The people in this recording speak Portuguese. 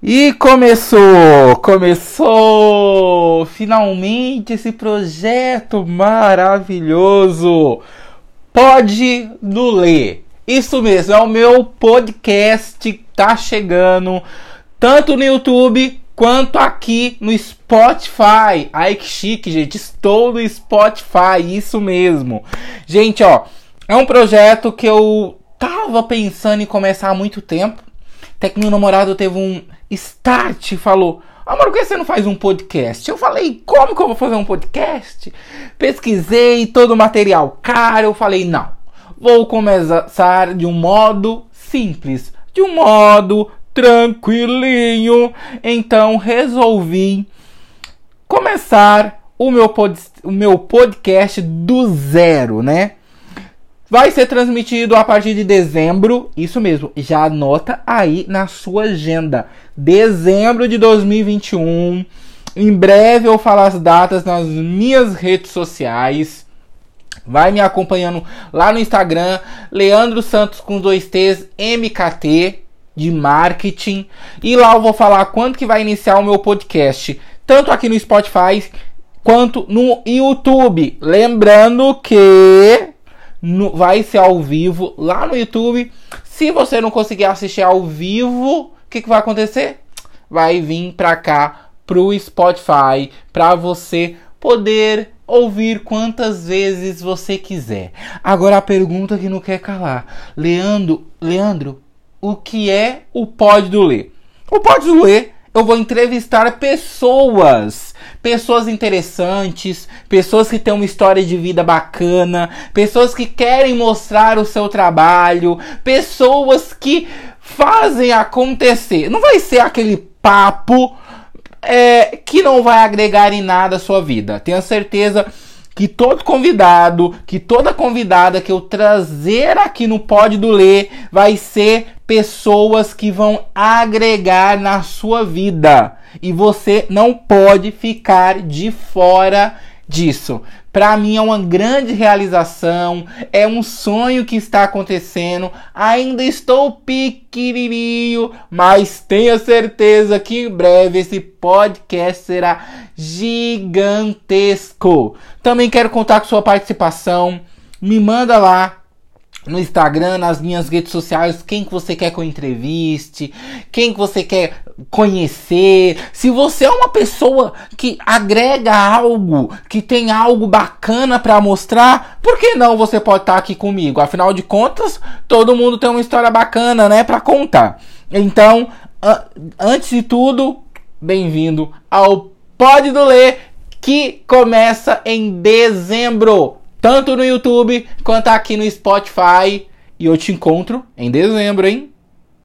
E começou, começou finalmente esse projeto maravilhoso. Pode do ler. Isso mesmo, é o meu podcast tá chegando tanto no YouTube quanto aqui no Spotify. Ai que chique, gente. Estou no Spotify, isso mesmo. Gente, ó, é um projeto que eu tava pensando em começar há muito tempo. Até que meu namorado teve um start falou: Amor, por que você não faz um podcast? Eu falei: Como que eu vou fazer um podcast? Pesquisei todo o material caro. Eu falei: Não, vou começar de um modo simples, de um modo tranquilinho. Então resolvi começar o meu, pod o meu podcast do zero, né? Vai ser transmitido a partir de dezembro, isso mesmo, já anota aí na sua agenda. Dezembro de 2021. Em breve eu falo as datas nas minhas redes sociais. Vai me acompanhando lá no Instagram, Leandro Santos com dois T's, MKT de marketing. E lá eu vou falar quando que vai iniciar o meu podcast, tanto aqui no Spotify quanto no YouTube. Lembrando que no, vai ser ao vivo lá no YouTube. Se você não conseguir assistir ao vivo, o que, que vai acontecer? Vai vir pra cá pro Spotify para você poder ouvir quantas vezes você quiser. Agora a pergunta que não quer calar. Leandro, Leandro, o que é o Pode do Ler? O Pode do Ler eu vou entrevistar pessoas, pessoas interessantes, pessoas que têm uma história de vida bacana, pessoas que querem mostrar o seu trabalho, pessoas que fazem acontecer. Não vai ser aquele papo é, que não vai agregar em nada a sua vida. Tenha certeza que todo convidado, que toda convidada que eu trazer aqui no Pode do Ler vai ser pessoas que vão agregar na sua vida. E você não pode ficar de fora disso. Para mim é uma grande realização, é um sonho que está acontecendo. Ainda estou pequenininho, mas tenha certeza que em breve esse podcast será gigantesco. Também quero contar com sua participação. Me manda lá no Instagram, nas minhas redes sociais, quem que você quer que entreviste, quem que você quer conhecer. Se você é uma pessoa que agrega algo, que tem algo bacana para mostrar, por que não você pode estar tá aqui comigo? Afinal de contas, todo mundo tem uma história bacana, né, para contar. Então, antes de tudo, bem-vindo ao Pode do Ler que começa em dezembro tanto no YouTube quanto aqui no Spotify. E eu te encontro em dezembro, hein?